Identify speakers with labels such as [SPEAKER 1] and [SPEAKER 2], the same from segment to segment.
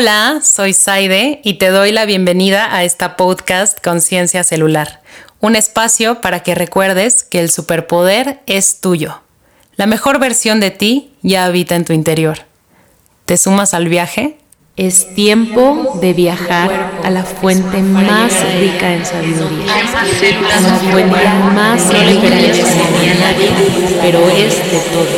[SPEAKER 1] Hola, soy Saide y te doy la bienvenida a esta podcast Conciencia Celular, un espacio para que recuerdes que el superpoder es tuyo. La mejor versión de ti ya habita en tu interior. ¿Te sumas al viaje?
[SPEAKER 2] Es tiempo de viajar a la fuente más rica en sabiduría, a la fuente más rica en sabiduría, pero es de
[SPEAKER 1] todo.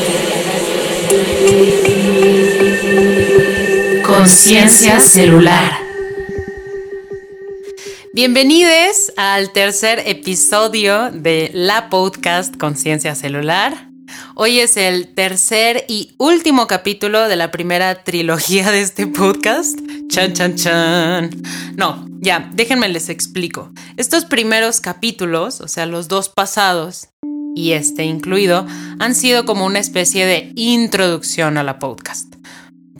[SPEAKER 1] Conciencia celular. Bienvenidos al tercer episodio de la podcast Conciencia celular. Hoy es el tercer y último capítulo de la primera trilogía de este podcast. Chan, chan, chan. No, ya, déjenme les explico. Estos primeros capítulos, o sea, los dos pasados y este incluido, han sido como una especie de introducción a la podcast.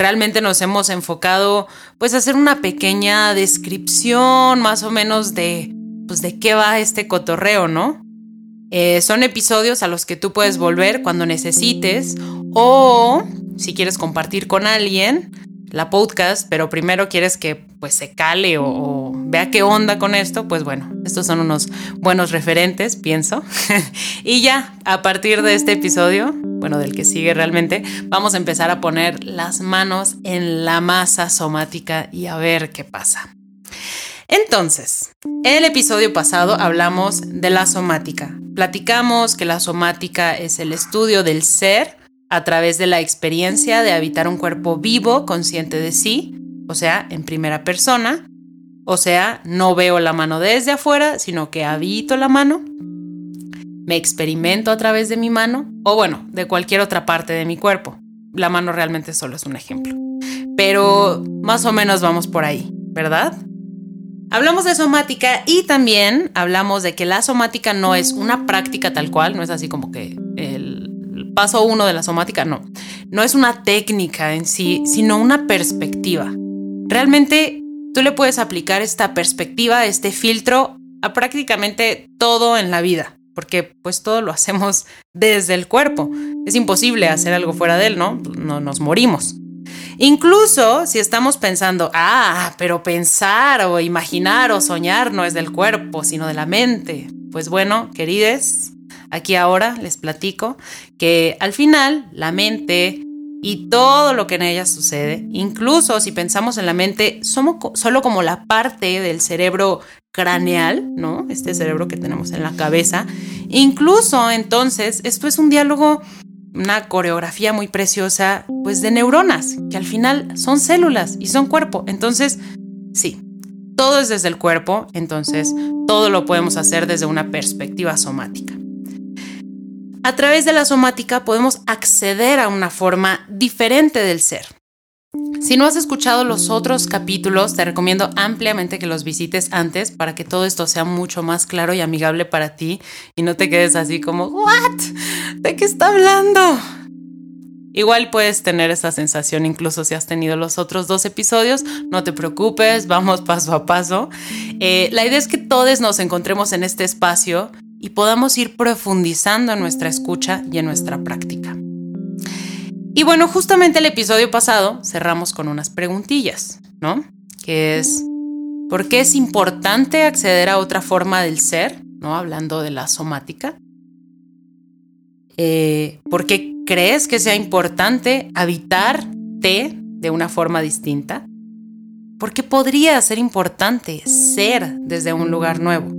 [SPEAKER 1] Realmente nos hemos enfocado pues a hacer una pequeña descripción más o menos de pues de qué va este cotorreo, ¿no? Eh, son episodios a los que tú puedes volver cuando necesites o si quieres compartir con alguien la podcast, pero primero quieres que pues se cale o, o, vea qué onda con esto, pues bueno, estos son unos buenos referentes, pienso. y ya, a partir de este episodio, bueno, del que sigue realmente, vamos a empezar a poner las manos en la masa somática y a ver qué pasa. Entonces, en el episodio pasado hablamos de la somática. Platicamos que la somática es el estudio del ser a través de la experiencia de habitar un cuerpo vivo, consciente de sí, o sea, en primera persona, o sea, no veo la mano desde afuera, sino que habito la mano, me experimento a través de mi mano, o bueno, de cualquier otra parte de mi cuerpo. La mano realmente solo es un ejemplo. Pero más o menos vamos por ahí, ¿verdad? Hablamos de somática y también hablamos de que la somática no es una práctica tal cual, no es así como que paso uno de la somática, no. No es una técnica en sí, sino una perspectiva. Realmente tú le puedes aplicar esta perspectiva, este filtro a prácticamente todo en la vida, porque pues todo lo hacemos desde el cuerpo. Es imposible hacer algo fuera de él, ¿no? No nos morimos. Incluso si estamos pensando, ah, pero pensar o imaginar o soñar no es del cuerpo, sino de la mente. Pues bueno, querides, aquí ahora les platico que al final la mente y todo lo que en ella sucede, incluso si pensamos en la mente somos solo como la parte del cerebro craneal, ¿no? Este cerebro que tenemos en la cabeza, incluso entonces esto es un diálogo una coreografía muy preciosa, pues de neuronas, que al final son células y son cuerpo. Entonces, sí, todo es desde el cuerpo, entonces todo lo podemos hacer desde una perspectiva somática. A través de la somática podemos acceder a una forma diferente del ser. Si no has escuchado los otros capítulos, te recomiendo ampliamente que los visites antes para que todo esto sea mucho más claro y amigable para ti y no te quedes así como, ¿what? ¿De qué está hablando? Igual puedes tener esa sensación incluso si has tenido los otros dos episodios, no te preocupes, vamos paso a paso. Eh, la idea es que todos nos encontremos en este espacio y podamos ir profundizando en nuestra escucha y en nuestra práctica. Y bueno, justamente el episodio pasado cerramos con unas preguntillas, ¿no? Que es, ¿por qué es importante acceder a otra forma del ser? ¿No? Hablando de la somática. Eh, ¿Por qué crees que sea importante habitarte de una forma distinta? ¿Por qué podría ser importante ser desde un lugar nuevo?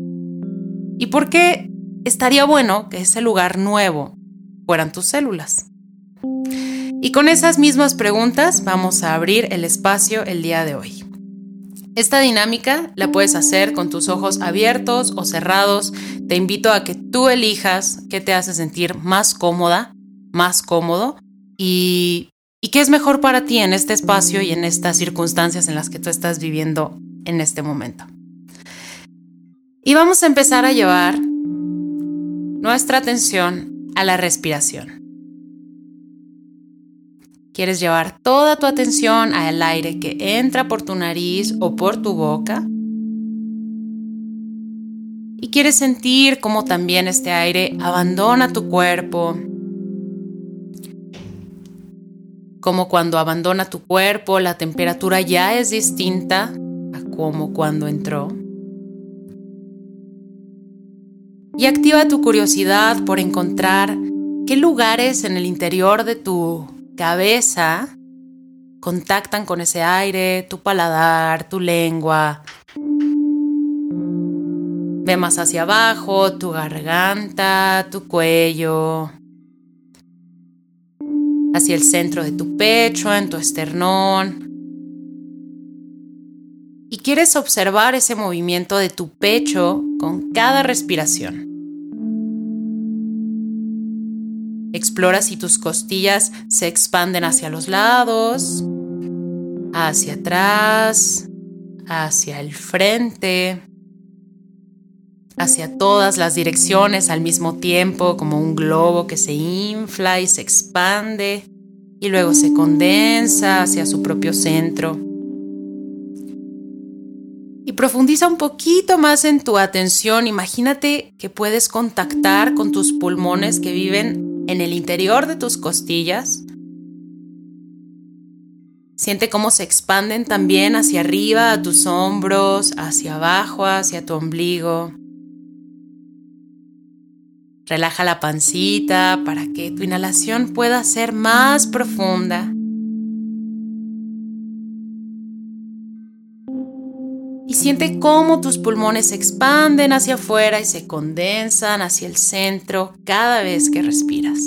[SPEAKER 1] ¿Y por qué estaría bueno que ese lugar nuevo fueran tus células? Y con esas mismas preguntas vamos a abrir el espacio el día de hoy. Esta dinámica la puedes hacer con tus ojos abiertos o cerrados. Te invito a que tú elijas qué te hace sentir más cómoda, más cómodo y, y qué es mejor para ti en este espacio y en estas circunstancias en las que tú estás viviendo en este momento. Y vamos a empezar a llevar nuestra atención a la respiración. Quieres llevar toda tu atención al aire que entra por tu nariz o por tu boca. Y quieres sentir cómo también este aire abandona tu cuerpo. como cuando abandona tu cuerpo, la temperatura ya es distinta a como cuando entró. Y activa tu curiosidad por encontrar qué lugares en el interior de tu cabeza contactan con ese aire, tu paladar, tu lengua. Ve más hacia abajo, tu garganta, tu cuello, hacia el centro de tu pecho, en tu esternón. Y quieres observar ese movimiento de tu pecho con cada respiración. Explora si tus costillas se expanden hacia los lados, hacia atrás, hacia el frente, hacia todas las direcciones al mismo tiempo, como un globo que se infla y se expande y luego se condensa hacia su propio centro. Profundiza un poquito más en tu atención. Imagínate que puedes contactar con tus pulmones que viven en el interior de tus costillas. Siente cómo se expanden también hacia arriba, a tus hombros, hacia abajo, hacia tu ombligo. Relaja la pancita para que tu inhalación pueda ser más profunda. Y siente cómo tus pulmones se expanden hacia afuera y se condensan hacia el centro cada vez que respiras.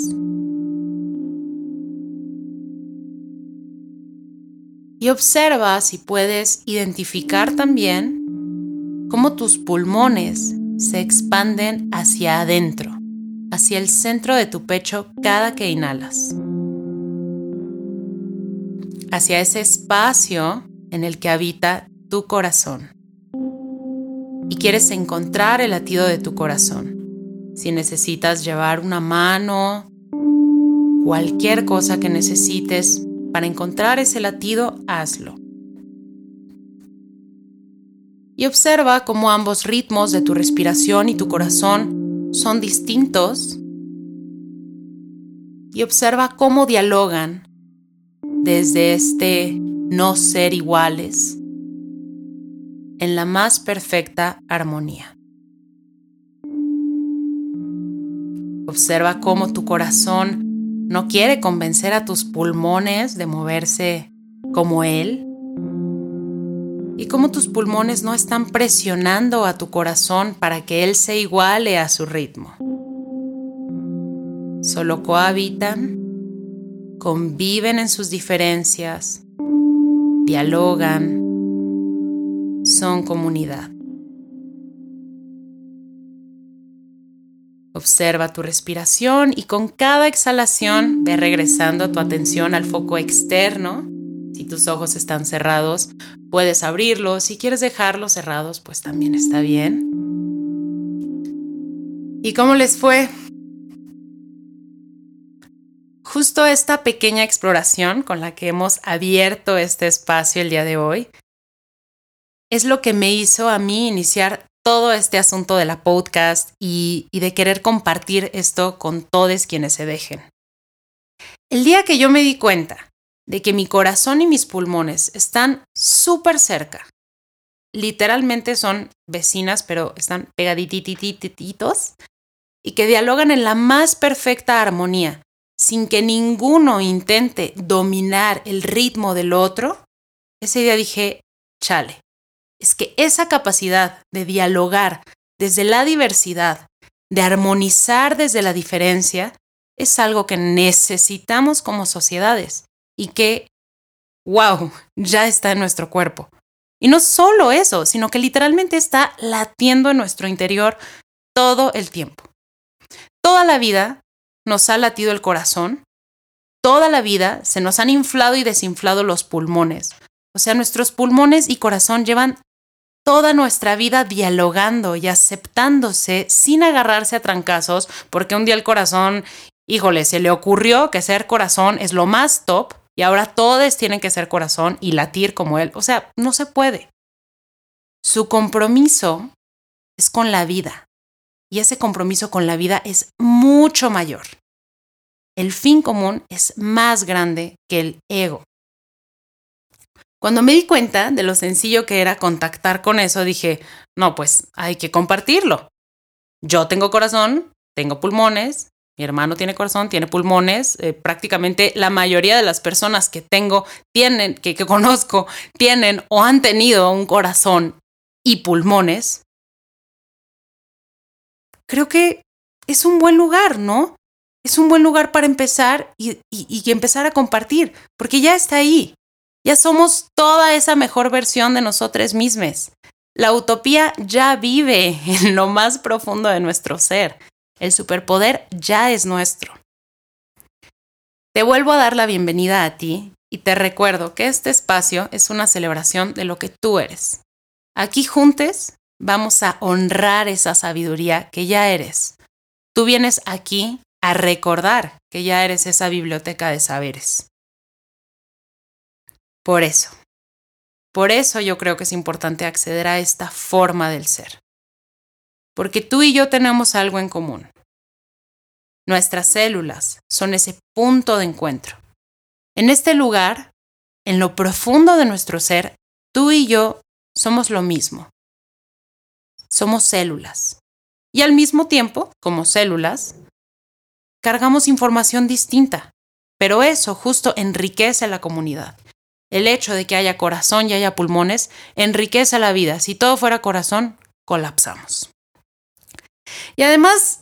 [SPEAKER 1] Y observa si puedes identificar también cómo tus pulmones se expanden hacia adentro hacia el centro de tu pecho cada que inhalas. Hacia ese espacio en el que habita tu corazón. Y quieres encontrar el latido de tu corazón. Si necesitas llevar una mano, cualquier cosa que necesites para encontrar ese latido, hazlo. Y observa cómo ambos ritmos de tu respiración y tu corazón son distintos y observa cómo dialogan desde este no ser iguales en la más perfecta armonía. Observa cómo tu corazón no quiere convencer a tus pulmones de moverse como él y cómo tus pulmones no están presionando a tu corazón para que él se iguale a su ritmo. Solo cohabitan, conviven en sus diferencias, dialogan, son comunidad. Observa tu respiración y con cada exhalación ve regresando tu atención al foco externo si tus ojos están cerrados, puedes abrirlos. Si quieres dejarlos cerrados, pues también está bien. ¿Y cómo les fue? Justo esta pequeña exploración con la que hemos abierto este espacio el día de hoy es lo que me hizo a mí iniciar todo este asunto de la podcast y, de querer compartir esto con todos quienes se dejen. El día que yo me di cuenta de que mi corazón y mis pulmones están súper cerca. Literalmente son vecinas, pero están pegadititititos y que dialogan en la más perfecta armonía, sin que ninguno intente dominar el ritmo del otro. Ese día dije, chale, es que esa capacidad de dialogar desde la diversidad, de armonizar desde la diferencia, es algo que necesitamos como sociedades y que, wow, ya está en nuestro cuerpo. Y no solo eso, sino que literalmente está latiendo en nuestro interior todo el tiempo. Toda la vida nos ha latido el corazón, toda la vida se nos han inflado y desinflado los pulmones. O sea, nuestros pulmones y corazón llevan toda nuestra vida dialogando y aceptándose sin agarrarse a trancazos, porque un día el corazón, híjole, se le ocurrió que ser corazón es lo más top y ahora todos tienen que ser corazón y latir como él. O sea, no se puede. Su compromiso es con la vida y ese compromiso con la vida es mucho mayor. el fin común es más grande que el ego. Cuando me di cuenta de lo sencillo que era contactar con eso, dije, no, pues hay que compartirlo. Yo tengo corazón, tengo pulmones, mi hermano tiene corazón, tiene pulmones. Eh, prácticamente la mayoría de las personas que tengo, tienen, que, que conozco, tienen o han tenido un corazón y pulmones. Creo que es un buen lugar, ¿no? Es un buen lugar para empezar y, y empezar a compartir, porque ya está ahí. Ya somos toda esa mejor versión de nosotros mismos. La utopía ya vive en lo más profundo de nuestro ser. El superpoder ya es nuestro. Te vuelvo a dar la bienvenida a ti y te recuerdo que este espacio es una celebración de lo que tú eres. Aquí juntos vamos a honrar esa sabiduría que ya eres. Tú vienes aquí a recordar que ya eres esa biblioteca de saberes. Por eso, por eso yo creo que es importante acceder a esta forma del ser. Porque tú y yo tenemos algo en común. Nuestras células son ese punto de encuentro. En este lugar, en lo profundo de nuestro ser, tú y yo somos lo mismo. Somos células. Y al mismo tiempo, como células, cargamos información distinta. Pero eso justo enriquece la comunidad. El hecho de que haya corazón y haya pulmones enriquece la vida. Si todo fuera corazón, colapsamos. Y además,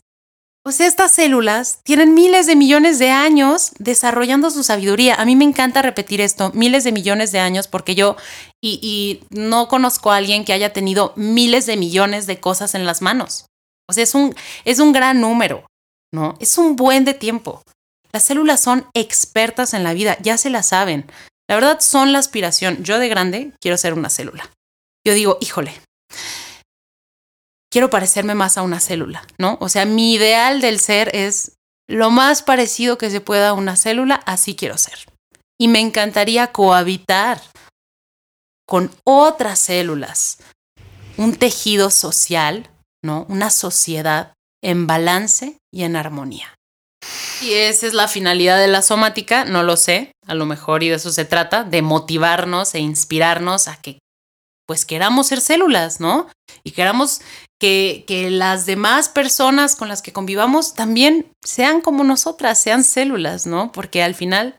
[SPEAKER 1] pues estas células tienen miles de millones de años desarrollando su sabiduría. A mí me encanta repetir esto, miles de millones de años, porque yo y, no conozco a alguien que haya tenido miles de millones de cosas en las manos. O sea, es un, es un gran número, ¿no? Es un buen de tiempo. Las células son expertas en la vida, ya se la saben. La verdad son la aspiración. Yo de grande quiero ser una célula. Yo digo, híjole, quiero parecerme más a una célula, ¿no? O sea, mi ideal del ser es lo más parecido que se pueda a una célula, así quiero ser. Y me encantaría cohabitar con otras células, un tejido social, ¿no? Una sociedad en balance y en armonía. Y esa es la finalidad de la somática, no lo sé, a lo mejor y de eso se trata, de motivarnos e inspirarnos a que pues queramos ser células, ¿no? Y queramos que, que, las demás personas con las que convivamos también sean como nosotras, sean células, ¿no? Porque al final,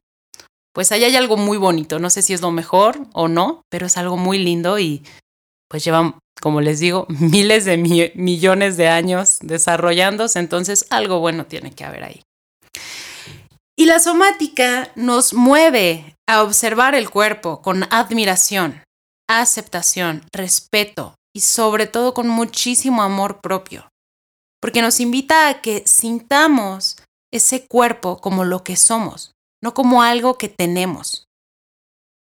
[SPEAKER 1] pues ahí hay algo muy bonito. No sé si es lo mejor o no, pero es algo muy lindo y pues llevan, como les digo, miles de millones de años desarrollándose, entonces algo bueno tiene que haber ahí. Y la somática nos mueve a observar el cuerpo con admiración, aceptación, respeto, y sobre todo con muchísimo amor propio, porque nos invita a que sintamos ese cuerpo como lo que somos, no como algo que tenemos.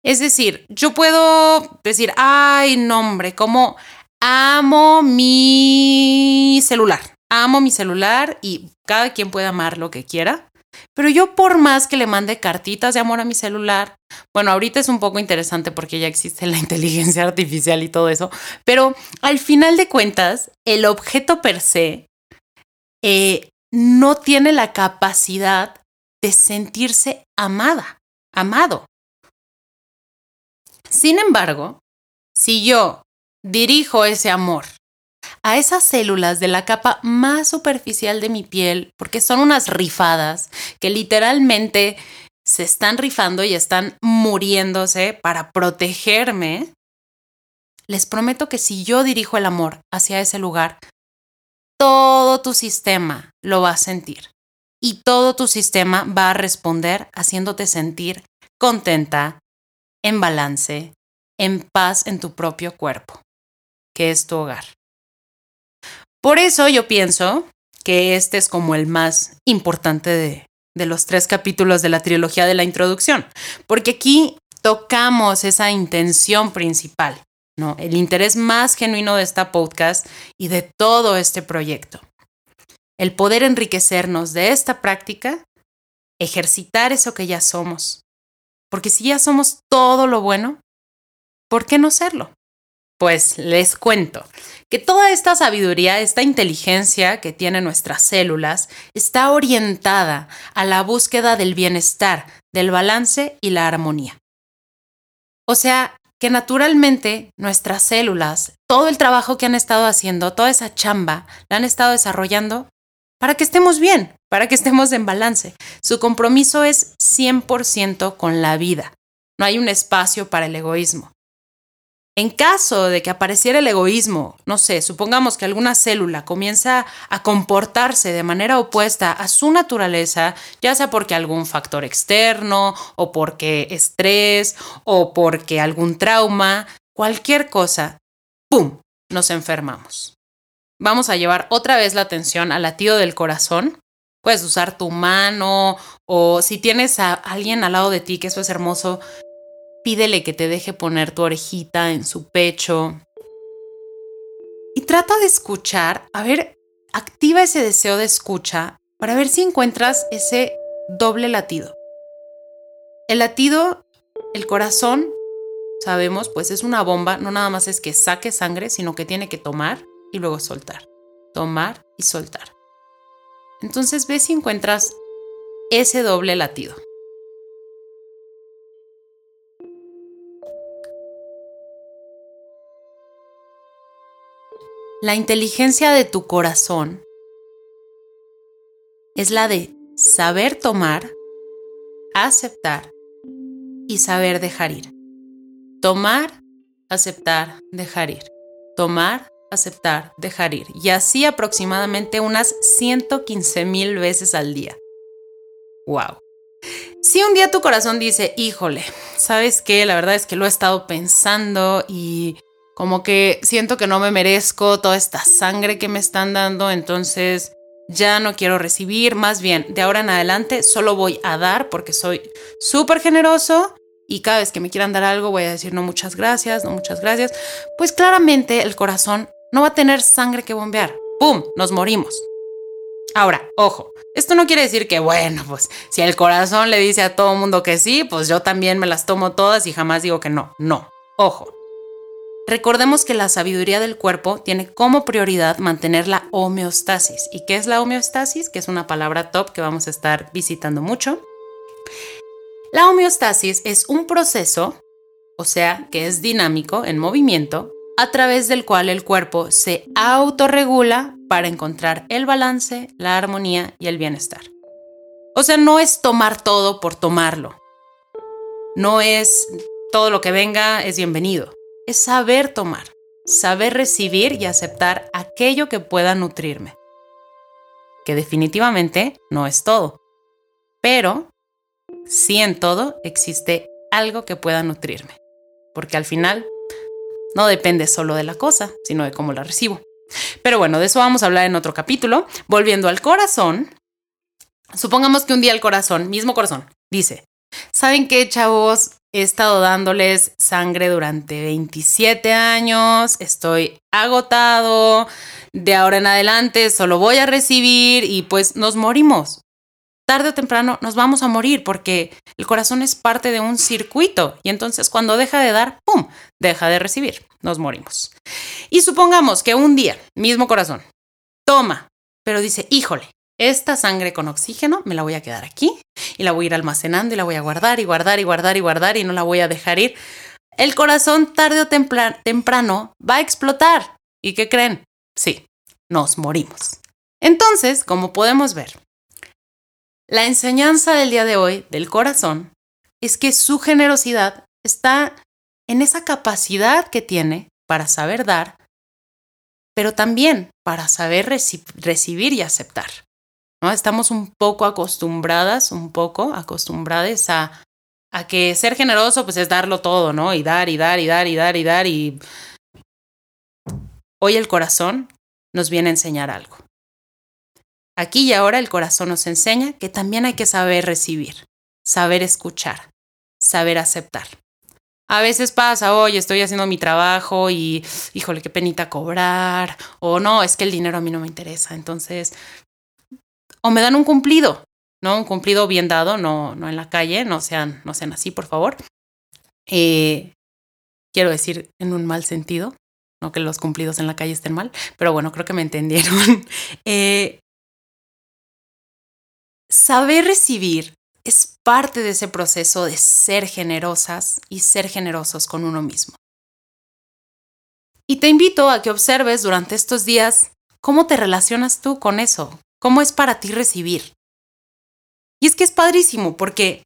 [SPEAKER 1] Es decir, yo puedo decir, ay, nombre, como amo mi celular, amo mi celular y cada quien puede amar lo que quiera, pero yo por más que le mande cartitas de amor a mi celular, bueno, ahorita es un poco interesante porque ya existe la inteligencia artificial y todo eso, pero al final de cuentas, el objeto per se eh, no tiene la capacidad de sentirse amada, amado. Sin embargo, si yo dirijo ese amor a esas células de la capa más superficial de mi piel, porque son unas rifadas que literalmente se están rifando y están muriéndose para protegerme, les prometo que si yo dirijo el amor hacia ese lugar, todo tu sistema lo va a sentir y todo tu sistema va a responder haciéndote sentir contenta, en balance, en paz en tu propio cuerpo, que es tu hogar. Por eso yo pienso que este es como el más importante de, de los tres capítulos de la trilogía de la introducción, porque aquí tocamos esa intención principal, ¿no? El interés más genuino de esta podcast y de todo este proyecto. El poder enriquecernos de esta práctica, ejercitar eso que ya somos. Porque si ya somos todo lo bueno, ¿por qué no serlo? Pues les cuento que toda esta sabiduría, esta inteligencia que tienen nuestras células, está orientada a la búsqueda del bienestar, del balance y la armonía. O sea, que naturalmente nuestras células, todo el trabajo que han estado haciendo, toda esa chamba, la han estado desarrollando para que estemos bien, para que estemos en balance. Su compromiso es 100% con la vida. No hay un espacio para el egoísmo. En caso de que apareciera el egoísmo, no sé, supongamos que alguna célula comienza a comportarse de manera opuesta a su naturaleza, ya sea porque algún factor externo o porque estrés o porque algún trauma, cualquier cosa, ¡pum!, nos enfermamos. Vamos a llevar otra vez la atención al latido del corazón. Puedes usar tu mano o si tienes a alguien al lado de ti, que eso es hermoso, pídele que te deje poner tu orejita en su pecho. Y trata de escuchar, a ver, activa ese deseo de escucha para ver si encuentras ese doble latido. El latido, el corazón, sabemos, pues es una bomba, no nada más es que saque sangre, sino que tiene que tomar y luego soltar. Tomar y soltar. Entonces ve si encuentras ese doble latido. La inteligencia de tu corazón es la de saber tomar, aceptar y saber dejar ir. Tomar, aceptar, dejar ir. Tomar, aceptar, dejar ir. Y así aproximadamente unas 115 mil veces al día. ¡Wow! Si un día tu corazón dice, híjole, ¿sabes qué? La verdad es que lo he estado pensando y como que siento que no me merezco toda esta sangre que me están dando, entonces ya no quiero recibir, más bien de ahora en adelante solo voy a dar porque soy súper generoso y cada vez que me quieran dar algo voy a decir no muchas gracias, no muchas gracias, pues claramente el corazón no va a tener sangre que bombear. ¡Pum! Nos morimos. Ahora, ojo, esto no quiere decir que, bueno, pues si el corazón le dice a todo mundo que sí, pues yo también me las tomo todas y jamás digo que no. No, ojo, Recordemos que la sabiduría del cuerpo tiene como prioridad mantener la homeostasis. ¿Y qué es la homeostasis? Que es una palabra top que vamos a estar visitando mucho. La homeostasis es un proceso, o sea, que es dinámico, en movimiento, a través del cual el cuerpo se autorregula para encontrar el balance, la armonía y el bienestar. O sea, no es tomar todo por tomarlo. No es todo lo que venga es bienvenido es saber tomar, saber recibir y aceptar aquello que pueda nutrirme. Que definitivamente no es todo, pero sí en todo existe algo que pueda nutrirme, porque al final no depende solo de la cosa, sino de cómo la recibo. Pero bueno, de eso vamos a hablar en otro capítulo. Volviendo al corazón, supongamos que un día el corazón, mismo corazón, dice, ¿saben qué, chavos? He estado dándoles sangre durante 27 años, estoy agotado, de ahora en adelante solo voy a recibir y pues nos morimos. Tarde o temprano nos vamos a morir porque el corazón es parte de un circuito y entonces cuando deja de dar, ¡pum!, deja de recibir, nos morimos. Y supongamos que un día, mismo corazón, toma, pero dice, híjole, esta sangre con oxígeno me la voy a quedar aquí y la voy a ir almacenando y la voy a guardar y guardar y guardar y guardar y no la voy a dejar ir. El corazón tarde o temprano va a explotar. ¿Y qué creen? Sí, nos morimos. Entonces, como podemos ver, la enseñanza del día de hoy del corazón es que su generosidad está en esa capacidad que tiene para saber dar, pero también para saber recibir y aceptar. ¿No? Estamos un poco acostumbradas, un poco acostumbradas a, a que ser generoso pues es darlo todo, ¿no? Y dar y dar y dar y dar y dar y... Hoy el corazón nos viene a enseñar algo. Aquí y ahora el corazón nos enseña que también hay que saber recibir, saber escuchar, saber aceptar. A veces pasa, oye, estoy haciendo mi trabajo y, híjole, qué penita cobrar, o no, es que el dinero a mí no me interesa, entonces o me dan un cumplido, ¿no? Un cumplido bien dado, no, no en la calle, no sean, no sean así, por favor. Eh, quiero decir, en un mal sentido, no que los cumplidos en la calle estén mal, pero bueno, creo que me entendieron. Eh, saber recibir es parte de ese proceso de ser generosas y ser generosos con uno mismo. Y te invito a que observes durante estos días cómo te relacionas tú con eso, cómo es para ti recibir. Y es que es padrísimo porque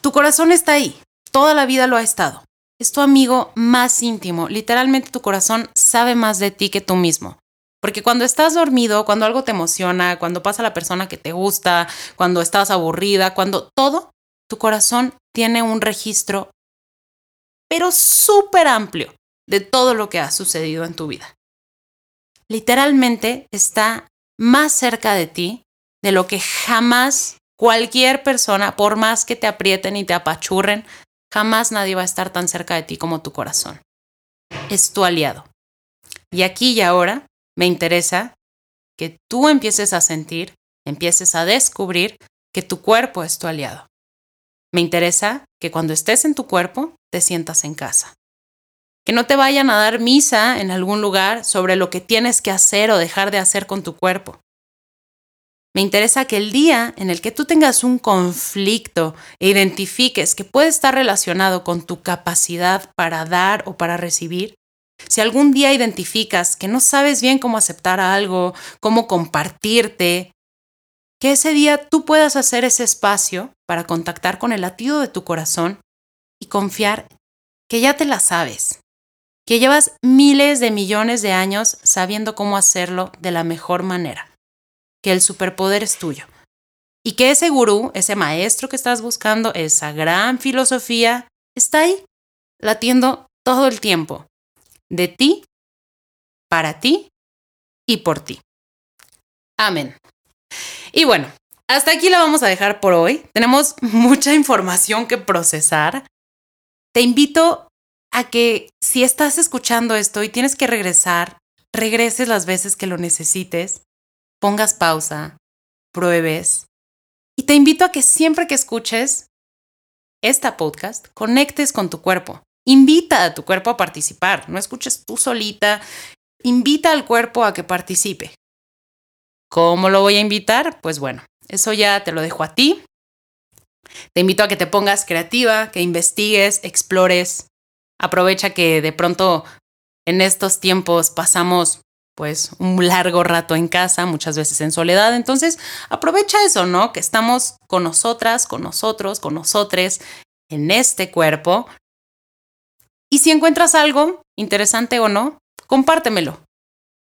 [SPEAKER 1] tu corazón está ahí, toda la vida lo ha estado. Es tu amigo más íntimo, literalmente tu corazón sabe más de ti que tú mismo. Porque cuando estás dormido, cuando algo te emociona, cuando pasa la persona que te gusta, cuando estás aburrida, cuando todo, tu corazón tiene un registro, pero súper amplio de todo lo que ha sucedido en tu vida. Literalmente está más cerca de ti de lo que jamás cualquier persona, por más que te aprieten y te apachurren, jamás nadie va a estar tan cerca de ti como tu corazón. Es tu aliado. Y aquí y ahora me interesa que tú empieces a sentir, empieces a descubrir que tu cuerpo es tu aliado. Me interesa que cuando estés en tu cuerpo te sientas en casa. Que no te vayan a dar misa en algún lugar sobre lo que tienes que hacer o dejar de hacer con tu cuerpo. Me interesa que el día en el que tú tengas un conflicto e identifiques que puede estar relacionado con tu capacidad para dar o para recibir, si algún día identificas que no sabes bien cómo aceptar algo, cómo compartirte, que ese día tú puedas hacer ese espacio para contactar con el latido de tu corazón y confiar que ya te la sabes, que llevas miles de millones de años sabiendo cómo hacerlo de la mejor manera, que el superpoder es tuyo y que ese gurú, ese maestro que estás buscando, esa gran filosofía, está ahí, latiendo todo el tiempo de ti, para ti y por ti. Amén. Y bueno, hasta aquí la vamos a dejar por hoy. Tenemos mucha información que procesar. Te invito a que si estás escuchando esto y tienes que regresar, regreses las veces que lo necesites, pongas pausa, pruebes. Y te invito a que siempre que escuches esta podcast, conectes con tu cuerpo. Invita a tu cuerpo a participar, no escuches tú solita, invita al cuerpo a que participe. ¿Cómo lo voy a invitar? Pues bueno, eso ya te lo dejo a ti. Te invito a que te pongas creativa, que investigues, explores. Aprovecha que de pronto en estos tiempos pasamos pues un largo rato en casa, muchas veces en soledad. Entonces, aprovecha eso, ¿no? Que estamos con nosotras, con nosotros, con nosotres en este cuerpo y si encuentras algo, interesante o no, compártemelo.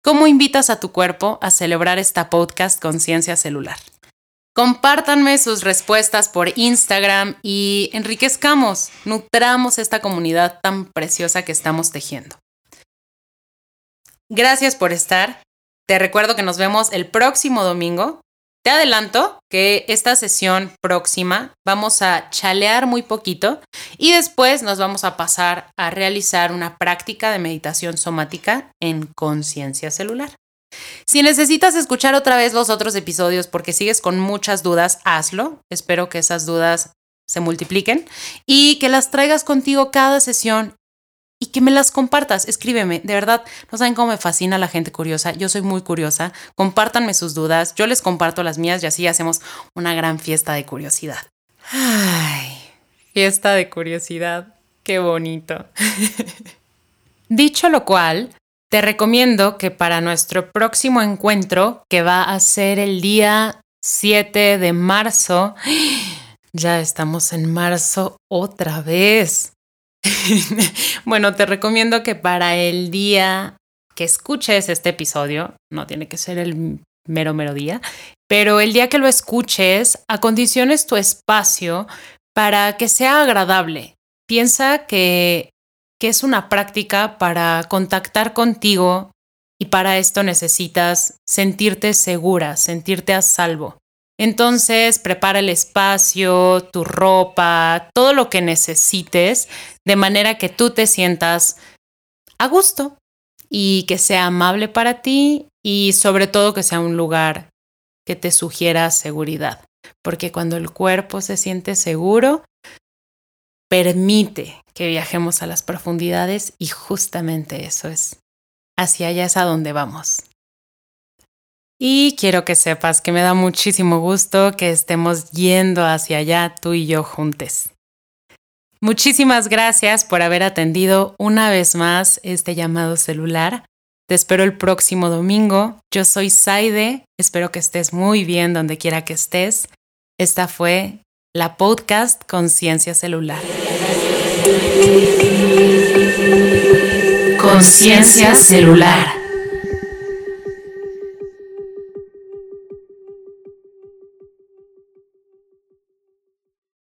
[SPEAKER 1] ¿Cómo invitas a tu cuerpo a celebrar esta podcast Conciencia Celular? Compártanme sus respuestas por Instagram y enriquezcamos, nutramos esta comunidad tan preciosa que estamos tejiendo. Gracias por estar. Te recuerdo que nos vemos el próximo domingo te adelanto que esta sesión próxima vamos a chalear muy poquito y después nos vamos a pasar a realizar una práctica de meditación somática en conciencia celular. Si necesitas escuchar otra vez los otros episodios porque sigues con muchas dudas, hazlo. Espero que esas dudas se multipliquen y que las traigas contigo cada sesión y que me las compartas. Escríbeme, de verdad, no saben cómo me fascina la gente curiosa. Yo soy muy curiosa. Compártanme sus dudas, yo les comparto las mías y así hacemos una gran fiesta de curiosidad. Ay, fiesta de curiosidad. Qué bonito. Dicho lo cual, te recomiendo que para nuestro próximo encuentro, que va a ser el día 7 de marzo, ya estamos en marzo otra vez. bueno, te recomiendo que para el día que escuches este episodio, no tiene que ser el mero mero día, pero el día que lo escuches, acondiciones tu espacio para que sea agradable. Piensa que, que es una práctica para contactar contigo y para esto necesitas sentirte segura, sentirte a salvo. Entonces, prepara el espacio, tu ropa, todo lo que necesites, de manera que tú te sientas a gusto y que sea amable para ti y sobre todo que sea un lugar que te sugiera seguridad. Porque cuando el cuerpo se siente seguro, permite que viajemos a las profundidades y justamente eso es. Hacia allá es a donde vamos. Y quiero que sepas que me da muchísimo gusto que estemos yendo hacia allá tú y yo juntos. Muchísimas gracias por haber atendido una vez más este llamado celular. Te espero el próximo domingo. Yo soy Saide. Espero que estés muy bien donde quiera que estés. Esta fue la podcast Conciencia Celular.
[SPEAKER 2] Conciencia Celular.